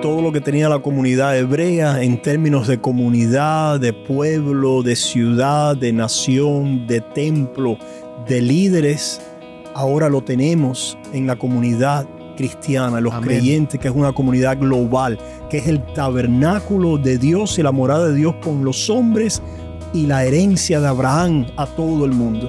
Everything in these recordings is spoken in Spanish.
todo lo que tenía la comunidad hebrea en términos de comunidad, de pueblo, de ciudad, de nación, de templo, de líderes, ahora lo tenemos en la comunidad cristiana, los creyentes, que es una comunidad global, que es el tabernáculo de Dios y la morada de Dios con los hombres y la herencia de Abraham a todo el mundo.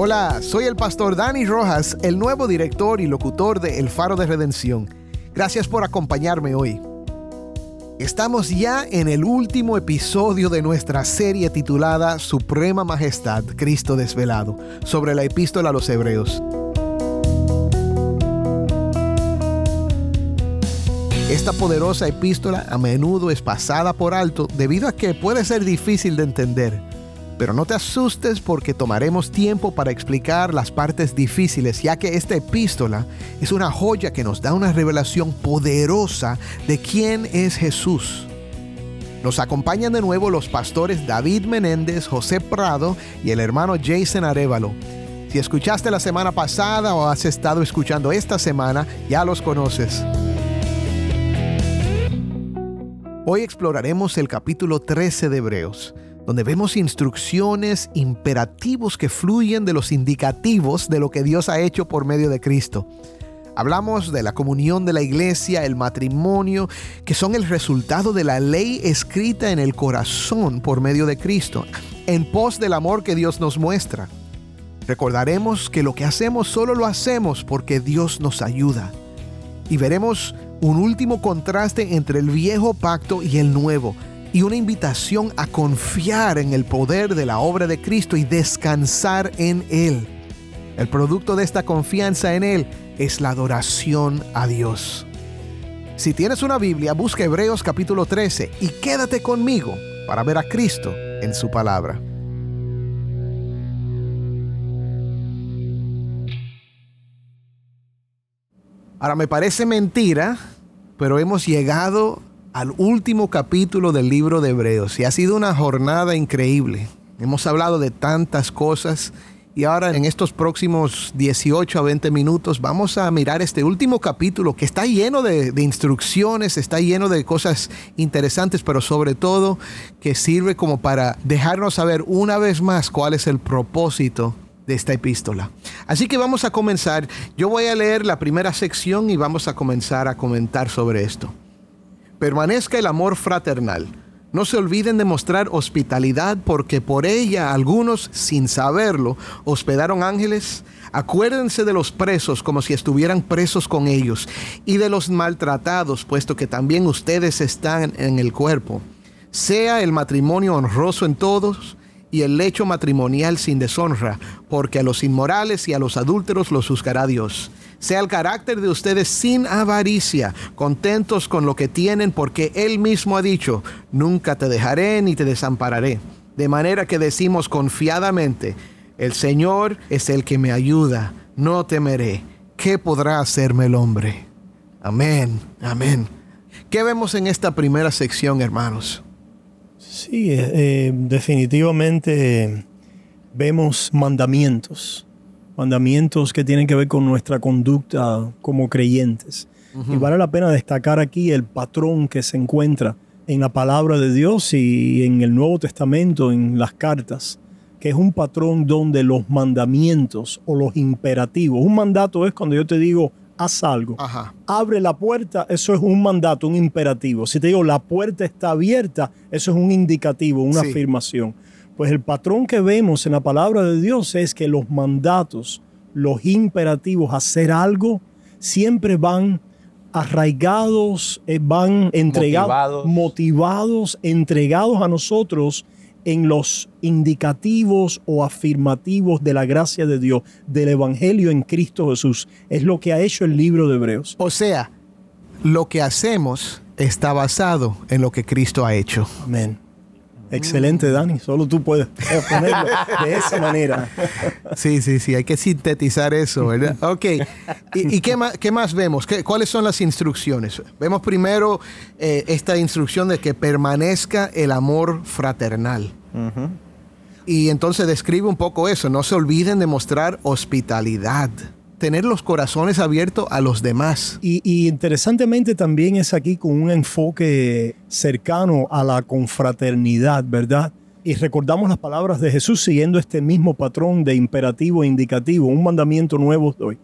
Hola, soy el pastor Dani Rojas, el nuevo director y locutor de El Faro de Redención. Gracias por acompañarme hoy. Estamos ya en el último episodio de nuestra serie titulada Suprema Majestad, Cristo Desvelado, sobre la epístola a los Hebreos. Esta poderosa epístola a menudo es pasada por alto debido a que puede ser difícil de entender. Pero no te asustes porque tomaremos tiempo para explicar las partes difíciles, ya que esta epístola es una joya que nos da una revelación poderosa de quién es Jesús. Nos acompañan de nuevo los pastores David Menéndez, José Prado y el hermano Jason Arevalo. Si escuchaste la semana pasada o has estado escuchando esta semana, ya los conoces. Hoy exploraremos el capítulo 13 de Hebreos donde vemos instrucciones, imperativos que fluyen de los indicativos de lo que Dios ha hecho por medio de Cristo. Hablamos de la comunión de la iglesia, el matrimonio, que son el resultado de la ley escrita en el corazón por medio de Cristo, en pos del amor que Dios nos muestra. Recordaremos que lo que hacemos solo lo hacemos porque Dios nos ayuda. Y veremos un último contraste entre el viejo pacto y el nuevo, y una invitación a confiar en el poder de la obra de Cristo y descansar en Él. El producto de esta confianza en Él es la adoración a Dios. Si tienes una Biblia, busca Hebreos capítulo 13 y quédate conmigo para ver a Cristo en su palabra. Ahora me parece mentira, pero hemos llegado al último capítulo del libro de Hebreos y ha sido una jornada increíble. Hemos hablado de tantas cosas y ahora en estos próximos 18 a 20 minutos vamos a mirar este último capítulo que está lleno de, instrucciones, está lleno de cosas interesantes, pero sobre todo que sirve como para dejarnos saber una vez más cuál es el propósito de esta epístola. Así que vamos a comenzar. Yo voy a leer la primera sección y vamos a comenzar a comentar sobre esto permanezca el amor fraternal. No se olviden de mostrar hospitalidad porque por ella algunos, sin saberlo, hospedaron ángeles. Acuérdense de los presos como si estuvieran presos con ellos y de los maltratados, puesto que también ustedes están en el cuerpo. Sea el matrimonio honroso en todos y el lecho matrimonial sin deshonra, porque a los inmorales y a los adúlteros los juzgará Dios sea el carácter de ustedes sin avaricia, contentos con lo que tienen, porque Él mismo ha dicho, nunca te dejaré ni te desampararé. De manera que decimos confiadamente, el Señor es el que me ayuda, no temeré. ¿Qué podrá hacerme el hombre? Amén, amén. ¿Qué vemos en esta primera sección, hermanos? Sí, eh, eh, definitivamente vemos mandamientos mandamientos que tienen que ver con nuestra conducta como creyentes. Y vale la pena destacar aquí el patrón que se encuentra en la palabra de Dios y en el Nuevo Testamento, en las cartas, que es un patrón donde los mandamientos o los imperativos, un mandato es cuando yo te digo, haz algo, abre la puerta, eso es un mandato, un imperativo. Si te digo, la puerta está abierta, eso es un indicativo, una afirmación. Pues el patrón que vemos en la palabra de Dios es que los mandatos, los imperativos, hacer algo, siempre van arraigados, eh, van entregados, Motivados. motivados, entregados a nosotros en los indicativos o afirmativos de la gracia de Dios, del Evangelio en Cristo Jesús. Es lo que ha hecho el libro de Hebreos. O sea, lo que hacemos está basado en lo que Cristo ha hecho. Amén. Excelente, Dani. Solo tú puedes ponerlo de esa manera. Sí, sí, sí, hay que sintetizar eso, ¿verdad? Ok. ¿Y, y qué, más, qué más vemos? ¿Qué- ¿Cuáles son las instrucciones? Vemos primero eh, esta instrucción de que permanezca el amor fraternal. Y entonces describe un poco eso. No se olviden de mostrar hospitalidad. Tener los corazones abiertos a los demás. Y, y interesantemente también es aquí con un enfoque cercano a la confraternidad, ¿verdad? Y recordamos las palabras de Jesús siguiendo este mismo patrón de imperativo e indicativo. Un mandamiento nuevo os doy.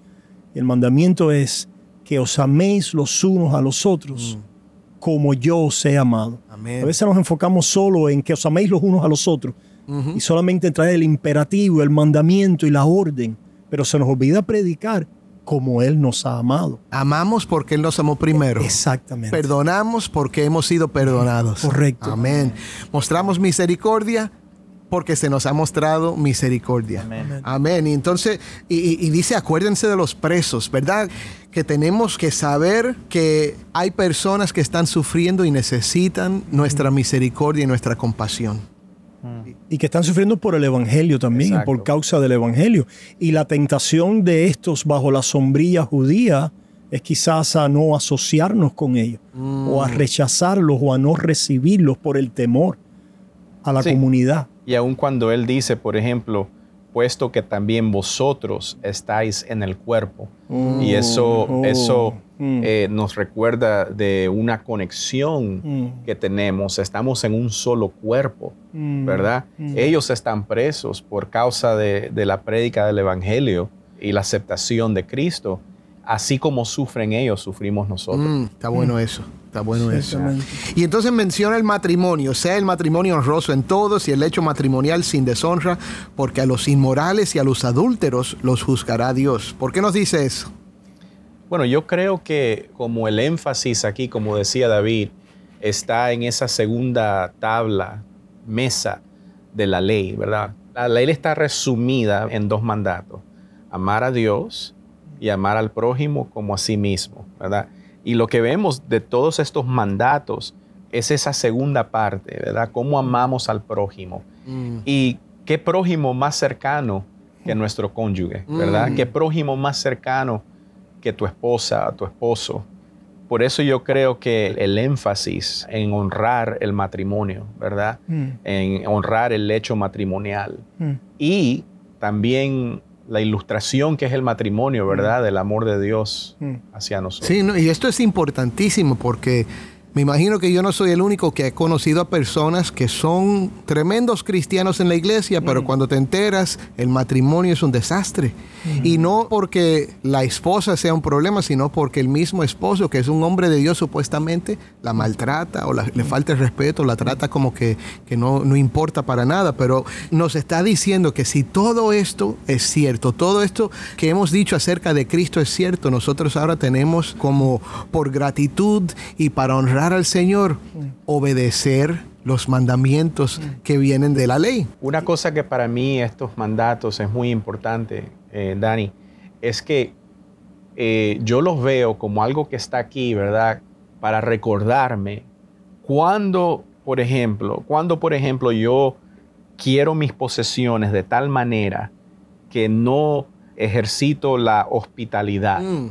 Y el mandamiento es que os améis los unos a los otros como yo os he amado. Amén. A veces nos enfocamos solo en que os améis los unos a los otros y solamente trae el imperativo, el mandamiento y la orden, pero se nos olvida predicar como Él nos ha amado. Amamos porque Él nos amó primero. Exactamente. Perdonamos porque hemos sido perdonados. Correcto. Amén. Mostramos misericordia porque se nos ha mostrado misericordia. Amén. Y entonces, y, y- y dice, acuérdense de los presos, ¿verdad? Que tenemos que saber que hay personas que están sufriendo y necesitan nuestra misericordia y nuestra compasión. Y que están sufriendo por el Evangelio también, Exacto. por causa del Evangelio. Y la tentación de estos bajo la sombrilla judía es quizás a no asociarnos con ellos, o a rechazarlos, o a no recibirlos por el temor a la Sí. comunidad. Y aun cuando él dice, por ejemplo, puesto que también vosotros estáis en el cuerpo. y eso, oh, eso mm. eh, nos recuerda de una conexión Mm. que tenemos. Estamos en un solo cuerpo, Mm. ¿verdad? Mm. Ellos están presos por causa de, de la prédica del Evangelio y la aceptación de Cristo. Así como sufren ellos, sufrimos nosotros. Mm, está bueno eso. Está bueno eso. Y entonces menciona el matrimonio, sea el matrimonio honroso en todos y el hecho matrimonial sin deshonra, porque a los inmorales y a los adúlteros los juzgará Dios. ¿Por qué nos dice eso? Bueno, yo creo que como el énfasis aquí, como decía David, está en esa segunda tabla, mesa de la ley, ¿verdad? La ley está resumida en dos mandatos, amar a Dios y amar al prójimo como a sí mismo, ¿verdad? Y lo que vemos de todos estos mandatos es esa segunda parte, ¿verdad? Cómo amamos al prójimo. Y qué prójimo más cercano que nuestro cónyuge, ¿verdad? Mm. Qué prójimo más cercano que tu esposa, tu esposo. Por eso yo creo que el énfasis en honrar el matrimonio, ¿verdad? Mm. En honrar el hecho matrimonial. Mm. Y también la ilustración que es el matrimonio, ¿verdad? Del amor de Dios Mm. hacia nosotros. Sí, no, y esto es importantísimo porque me imagino que yo no soy el único que he conocido a personas que son tremendos cristianos en la iglesia, pero cuando te enteras, el matrimonio es un desastre. Y no porque la esposa sea un problema, sino porque el mismo esposo, que es un hombre de Dios supuestamente, la maltrata o la- le falta el respeto, la trata como que, que no, no importa para nada. Pero nos está diciendo que si todo esto es cierto, todo esto que hemos dicho acerca de Cristo es cierto, nosotros ahora tenemos como por gratitud y para honrar al Señor, obedecer los mandamientos que vienen de la ley. Una cosa que para mí estos mandatos es muy importante, eh, Dani, es que eh, yo los veo como algo que está aquí, ¿verdad? Para recordarme cuando, por ejemplo, cuando, por ejemplo, yo quiero mis posesiones de tal manera que no ejercito la hospitalidad, Mm.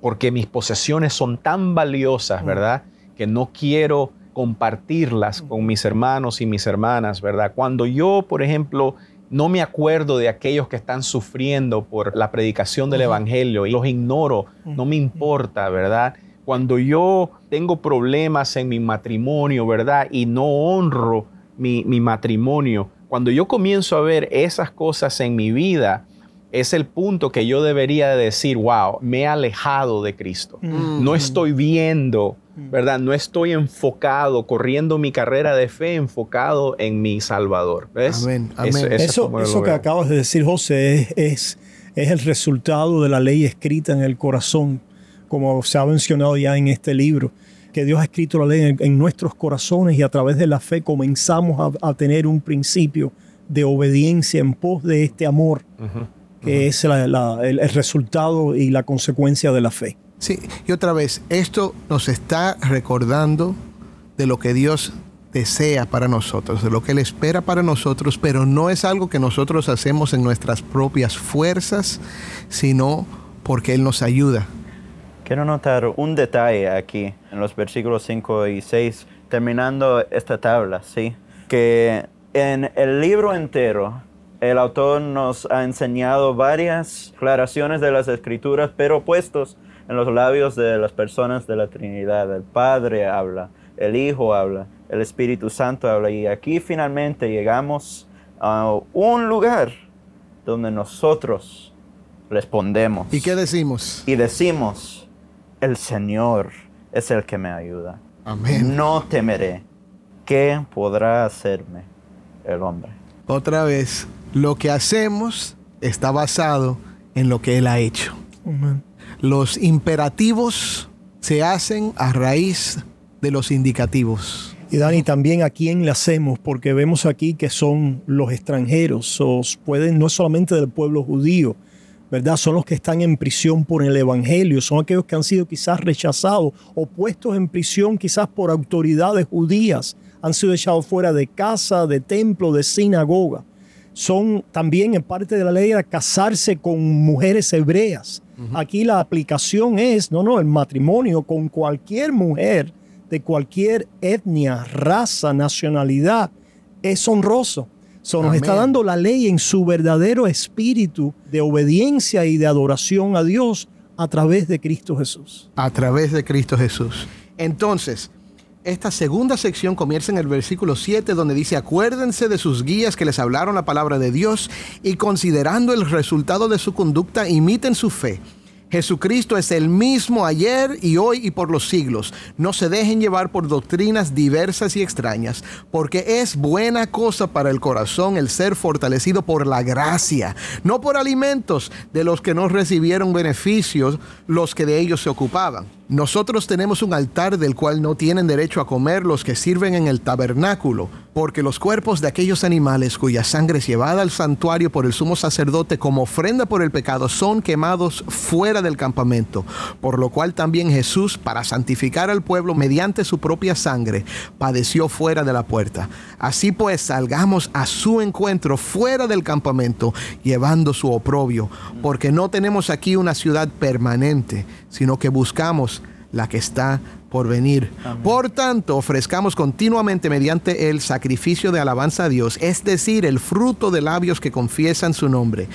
porque mis posesiones son tan valiosas, ¿verdad? Que no quiero compartirlas con mis hermanos y mis hermanas, ¿verdad? Cuando yo, por ejemplo, no me acuerdo de aquellos que están sufriendo por la predicación del Evangelio y los ignoro, no me importa, ¿verdad? Cuando yo tengo problemas en mi matrimonio, ¿verdad? Y no honro mi, mi matrimonio, cuando yo comienzo a ver esas cosas en mi vida, es el punto que yo debería de decir, wow, me he alejado de Cristo. No estoy viendo, ¿verdad? No estoy enfocado, corriendo mi carrera de fe enfocado en mi Salvador. ¿Ves? Amén, amén. Eso, que acabas de decir, José, es, es, es el resultado de la ley escrita en el corazón como se ha mencionado ya en este libro, que Dios ha escrito la ley en, en nuestros corazones y a través de la fe comenzamos a, a tener un principio de obediencia en pos de este amor, que es la- la- el, el resultado y la consecuencia de la fe. Sí, y otra vez, esto nos está recordando de lo que Dios desea para nosotros, de lo que Él espera para nosotros, pero no es algo que nosotros hacemos en nuestras propias fuerzas, sino porque Él nos ayuda. Quiero notar un detalle aquí en los versículos 5 y 6, terminando esta tabla, ¿sí? Que en el libro entero, el autor nos ha enseñado varias aclaraciones de las escrituras, pero puestos en los labios de las personas de la Trinidad. El Padre habla, el Hijo habla, el Espíritu Santo habla. Y aquí finalmente llegamos a un lugar donde nosotros respondemos. ¿Y qué decimos? Y decimos, el Señor es el que me ayuda. Amén. No temeré. ¿Qué podrá hacerme el hombre? Otra vez, lo que hacemos está basado en lo que Él ha hecho. Los imperativos se hacen a raíz de los indicativos. Y Dani, también a quién le hacemos, porque vemos aquí que son los extranjeros, o pueden no solamente del pueblo judío, ¿verdad? Son los que están en prisión por el Evangelio, son aquellos que han sido quizás rechazados o puestos en prisión quizás por autoridades judías, han sido echados fuera de casa, de templo, de sinagoga. Son también en parte de la ley era casarse con mujeres hebreas. Aquí la aplicación es, no, no, el matrimonio con cualquier mujer de cualquier etnia, raza, nacionalidad, es honroso. So, nos está dando la ley en su verdadero espíritu de obediencia y de adoración a Dios a través de Cristo Jesús. a través de Cristo Jesús. Entonces, esta segunda sección comienza en el versículo 7 donde dice, acuérdense de sus guías que les hablaron la palabra de Dios y considerando el resultado de su conducta, imiten su fe. Jesucristo es el mismo ayer y hoy y por los siglos. No se dejen llevar por doctrinas diversas y extrañas, porque es buena cosa para el corazón el ser fortalecido por la gracia, no por alimentos de los que no recibieron beneficios los que de ellos se ocupaban. Nosotros tenemos un altar del cual no tienen derecho a comer los que sirven en el tabernáculo, porque los cuerpos de aquellos animales cuya sangre es llevada al santuario por el sumo sacerdote como ofrenda por el pecado son quemados fuera del campamento, por lo cual también Jesús, para santificar al pueblo mediante su propia sangre, padeció fuera de la puerta. Así pues, salgamos a su encuentro fuera del campamento, llevando su oprobio, porque no tenemos aquí una ciudad permanente, sino que buscamos la que está por venir. Por tanto, ofrezcamos continuamente mediante el sacrificio de alabanza a Dios, es decir, el fruto de labios que confiesan su nombre.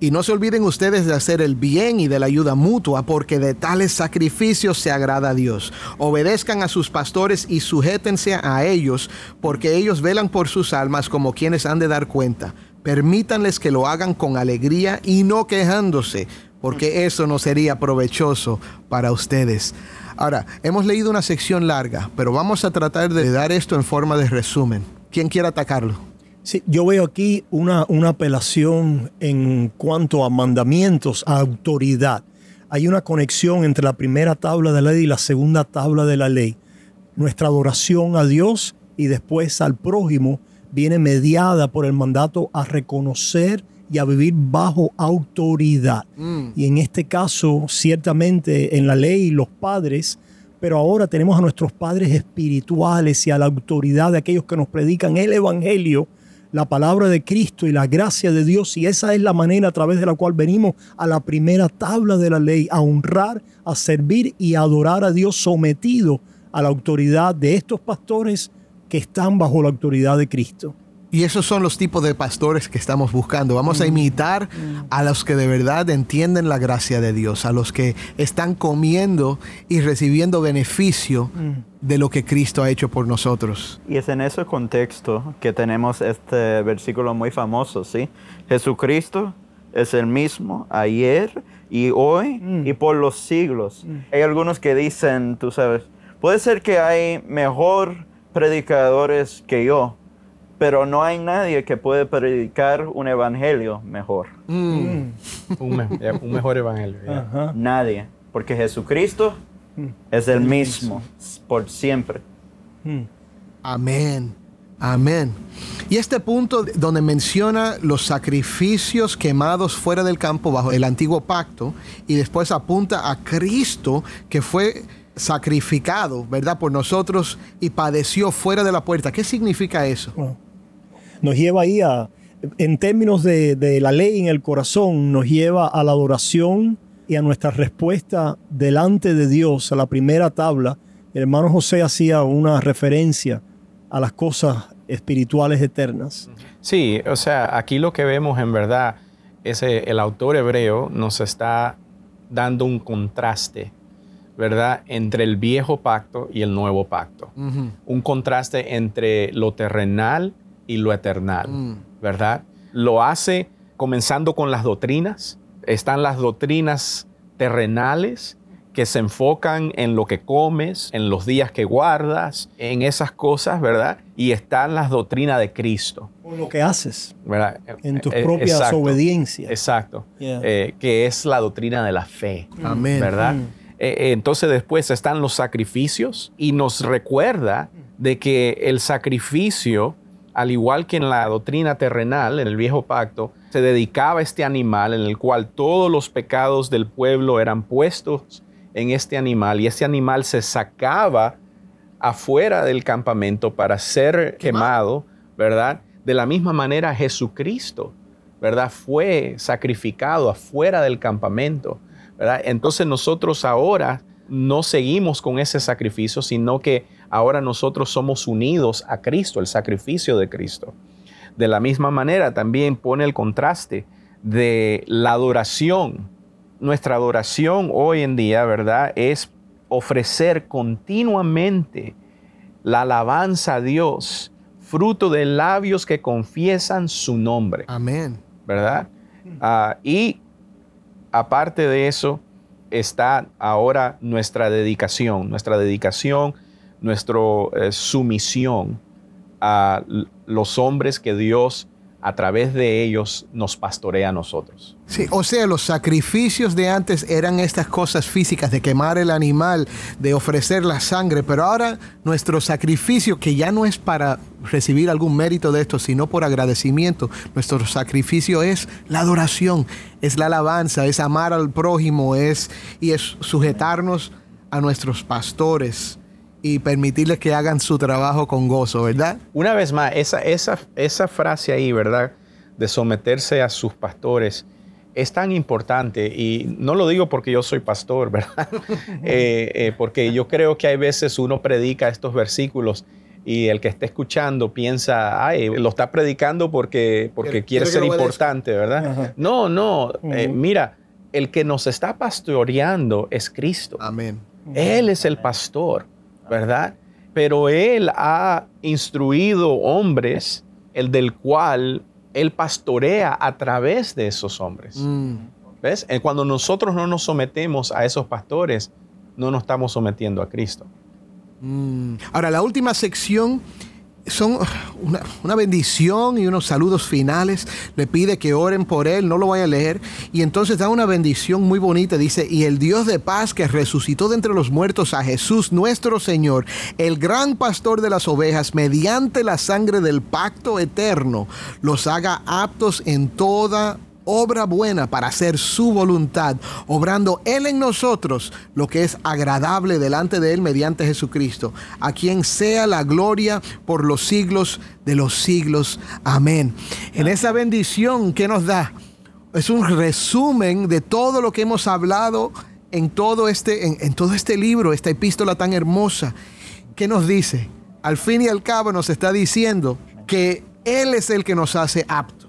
Y no se olviden ustedes de hacer el bien y de la ayuda mutua, porque de tales sacrificios se agrada a Dios. Obedezcan a sus pastores y sujétense a ellos, porque ellos velan por sus almas como quienes han de dar cuenta. Permítanles que lo hagan con alegría y no quejándose, porque eso no sería provechoso para ustedes. Ahora, hemos leído una sección larga, pero vamos a tratar de dar esto en forma de resumen. ¿Quién quiere atacarlo? Sí, yo veo aquí una, una apelación en cuanto a mandamientos, a autoridad. Hay una conexión entre la primera tabla de la ley y la segunda tabla de la ley. Nuestra adoración a Dios y después al prójimo viene mediada por el mandato a reconocer y a vivir bajo autoridad. Y en este caso, ciertamente en la ley los padres, pero ahora tenemos a nuestros padres espirituales y a la autoridad de aquellos que nos predican el Evangelio, la palabra de Cristo y la gracia de Dios. Y esa es la manera a través de la cual venimos a la primera tabla de la ley, a honrar, a servir y a adorar a Dios sometido a la autoridad de estos pastores que están bajo la autoridad de Cristo. Y esos son los tipos de pastores que estamos buscando. Vamos a imitar a los que de verdad entienden la gracia de Dios, a los que están comiendo y recibiendo beneficio de lo que Cristo ha hecho por nosotros. Y es en ese contexto que tenemos este versículo muy famoso, ¿sí? Jesucristo es el mismo ayer y hoy y por los siglos. Hay algunos que dicen, tú sabes, puede ser que hay mejor predicadores que yo, pero no hay nadie que puede predicar un evangelio mejor. Un, me- un mejor evangelio. Nadie. porque Jesucristo es el mismo por siempre. Amén. Amén. Y este punto donde menciona los sacrificios quemados fuera del campo bajo el antiguo pacto y después apunta a Cristo que fue sacrificado, ¿verdad? Por nosotros y padeció fuera de la puerta. ¿Qué significa eso? Nos lleva ahí a, en términos de, de la ley en el corazón, nos lleva a la adoración y a nuestra respuesta delante de Dios, a la primera tabla. El hermano José hacía una referencia a las cosas espirituales eternas. Sí, o sea, aquí lo que vemos en verdad es eh, el autor hebreo nos está dando un contraste, ¿verdad? Entre el viejo pacto y el nuevo pacto. Un contraste entre lo terrenal y lo eternal, Mm. ¿verdad? Lo hace comenzando con las doctrinas. Están las doctrinas terrenales que se enfocan en lo que comes, en los días que guardas, en esas cosas, ¿verdad? Y están las doctrinas de Cristo, Con lo que haces, ¿verdad? en tus Eh, propias exacto, obediencias. Exacto. Yeah. Eh, que es la doctrina de la fe, Amén. ¿verdad? Mm. Eh, eh, entonces después están los sacrificios y nos recuerda de que el sacrificio, al igual que en la doctrina terrenal, en el viejo pacto, se dedicaba a este animal en el cual todos los pecados del pueblo eran puestos en este animal y ese animal se sacaba afuera del campamento para ser quemado, ¿verdad? De la misma manera Jesucristo, ¿verdad? Fue sacrificado afuera del campamento, ¿verdad? Entonces nosotros ahora no seguimos con ese sacrificio, sino que ahora nosotros somos unidos a Cristo, el sacrificio de Cristo. De la misma manera también pone el contraste de la adoración. Nuestra adoración hoy en día, ¿verdad? Es ofrecer continuamente la alabanza a Dios, fruto de labios que confiesan su nombre, Amén. ¿verdad? Ah, y aparte de eso, está ahora nuestra dedicación, nuestra dedicación, nuestra sumisión a los hombres que Dios a través de ellos nos pastorea a nosotros. Sí, o sea, los sacrificios de antes eran estas cosas físicas, de quemar el animal, de ofrecer la sangre, pero ahora nuestro sacrificio, que ya no es para recibir algún mérito de esto, sino por agradecimiento, nuestro sacrificio es la adoración, es la alabanza, es amar al prójimo, es y es sujetarnos a nuestros pastores y permitirles que hagan su trabajo con gozo, ¿verdad? Una vez más, esa, esa, esa frase ahí, ¿verdad? De someterse a sus pastores es tan importante y no lo digo porque yo soy pastor, ¿verdad? Eh, eh, porque yo creo que hay veces uno predica estos versículos y el que está escuchando piensa, ay, lo está predicando porque, porque Quiere- ser importante, ¿verdad? Ajá. No, no, eh, mira, el que nos está pastoreando es Cristo. Amén. Él es el pastor, ¿verdad? Pero Él ha instruido hombres, el del cual Él pastorea a través de esos hombres. Mm. ¿Ves? Eh, Cuando nosotros no nos sometemos a esos pastores, no nos estamos sometiendo a Cristo. Mm. Ahora, la última sección son una, una bendición y unos saludos finales. Le pide que oren por él, no lo voy a leer. Y entonces da una bendición muy bonita. Dice, y el Dios de paz que resucitó de entre los muertos a Jesús nuestro Señor, el gran pastor de las ovejas, mediante la sangre del pacto eterno, los haga aptos en toda obra buena para hacer su voluntad, obrando Él en nosotros lo que es agradable delante de Él mediante Jesucristo, a quien sea la gloria por los siglos de los siglos. Amén. En esa bendición que nos da, es un resumen de todo lo que hemos hablado en todo este, en, en todo este libro, esta epístola tan hermosa. ¿Qué nos dice? Al fin y al cabo nos está diciendo que Él es el que nos hace aptos.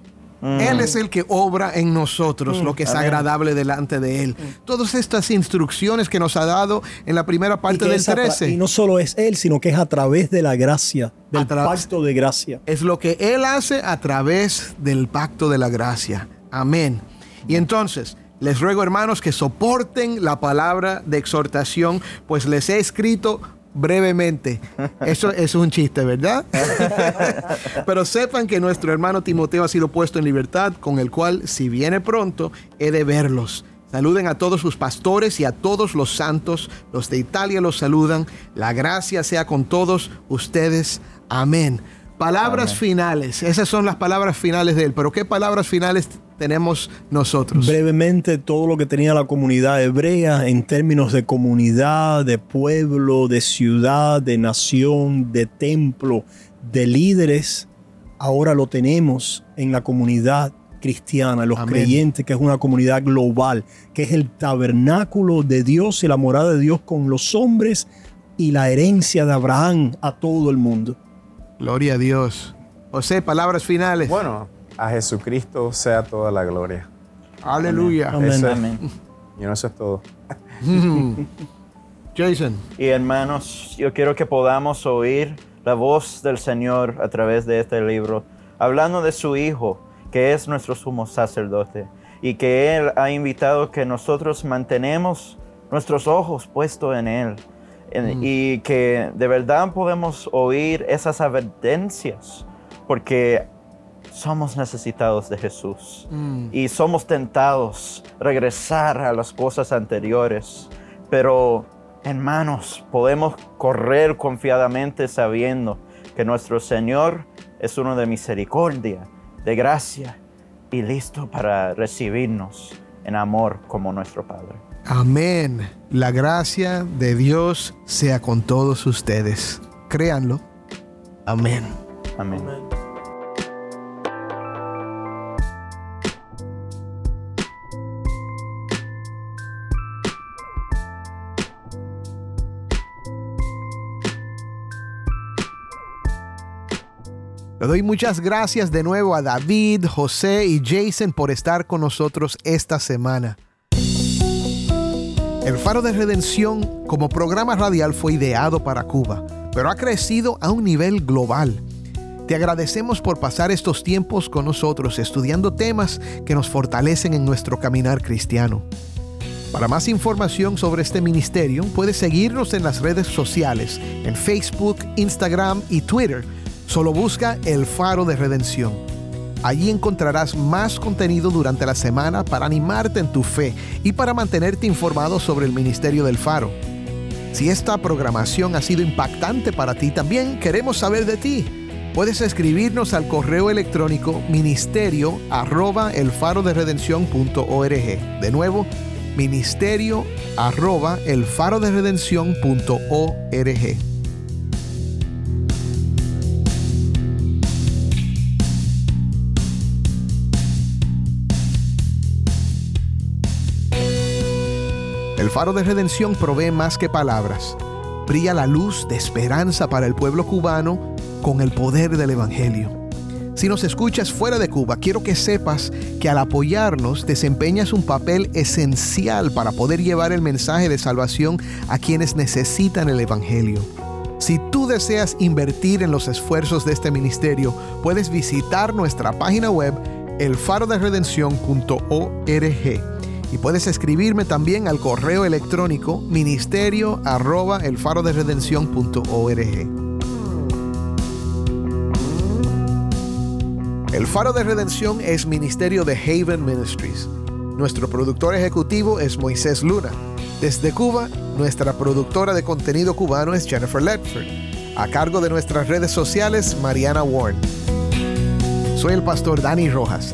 Él es el que obra en nosotros lo que es Amén. agradable delante de Él. Todas estas instrucciones que nos ha dado en la primera parte del es a tra- 13 y no solo es Él, sino que es a través de la gracia, del pacto de gracia. es lo que Él hace a través del pacto de la gracia. Amén. Y entonces, les ruego hermanos que soporten la palabra de exhortación, pues les he escrito brevemente. Eso es un chiste, ¿verdad? Pero sepan que nuestro hermano Timoteo ha sido puesto en libertad, con el cual, si viene pronto, he de verlos. Saluden a todos sus pastores y a todos los santos. Los de Italia los saludan. La gracia sea con todos ustedes. Amén. Palabras Amén. finales. Esas son las palabras finales de él. Pero ¿qué palabras finales tenemos nosotros? Brevemente, todo lo que tenía la comunidad hebrea en términos de comunidad, de pueblo, de ciudad, de nación, de templo, de líderes, ahora lo tenemos en la comunidad cristiana, los Amén. creyentes, que es una comunidad global, que es el tabernáculo de Dios y la morada de Dios con los hombres y la herencia de Abraham a todo el mundo. Gloria a Dios. José, palabras finales. Bueno, a Jesucristo sea toda la gloria. Aleluya. Eso es- Amén. Y no, eso es todo. Jason. Y hermanos, yo quiero que podamos oír la voz del Señor a través de este libro, hablando de su Hijo, que es nuestro sumo sacerdote, y que Él ha invitado que nosotros mantenemos nuestros ojos puestos en Él, en- y que de verdad podemos oír esas advertencias, porque somos necesitados de Jesús. Y somos tentados a regresar a las cosas anteriores, pero hermanos, podemos correr confiadamente sabiendo que nuestro Señor es uno de misericordia, de gracia y listo para recibirnos en amor como nuestro Padre. Amén. La gracia de Dios sea con todos ustedes. Créanlo. Amén. Amén. Le doy muchas gracias de nuevo a David, José y Jason por estar con nosotros esta semana. El Faro de Redención como programa radial fue ideado para Cuba, pero ha crecido a un nivel global. Te agradecemos por pasar estos tiempos con nosotros estudiando temas que nos fortalecen en nuestro caminar cristiano. Para más información sobre este ministerio, puedes seguirnos en las redes sociales, en Facebook, Instagram y Twitter. Solo busca El Faro de Redención. Allí encontrarás más contenido durante la semana para animarte en tu fe y para mantenerte informado sobre el ministerio del Faro. Si esta programación ha sido impactante para ti, también queremos saber de ti. Puedes escribirnos al correo electrónico ministerio arroba elfaroderedención.org. De nuevo, ministerio arroba. El faro de provee más que palabras. Brilla la luz de esperanza para el pueblo cubano con el poder del Evangelio. Si nos escuchas fuera de Cuba, quiero que sepas que al apoyarnos desempeñas un papel esencial para poder llevar el mensaje de salvación a quienes necesitan el Evangelio. Si tú deseas invertir en los esfuerzos de este ministerio, puedes visitar nuestra página web elfaroderedención.org y puedes escribirme también al correo electrónico ministerio arroba elfaroderedención.org. El Faro de Redención es ministerio de Haven Ministries. Nuestro productor ejecutivo es Moisés Luna. Desde Cuba, nuestra productora de contenido cubano es Jennifer Ledford. A cargo de nuestras redes sociales, Mariana Warren. Soy el pastor Dani Rojas.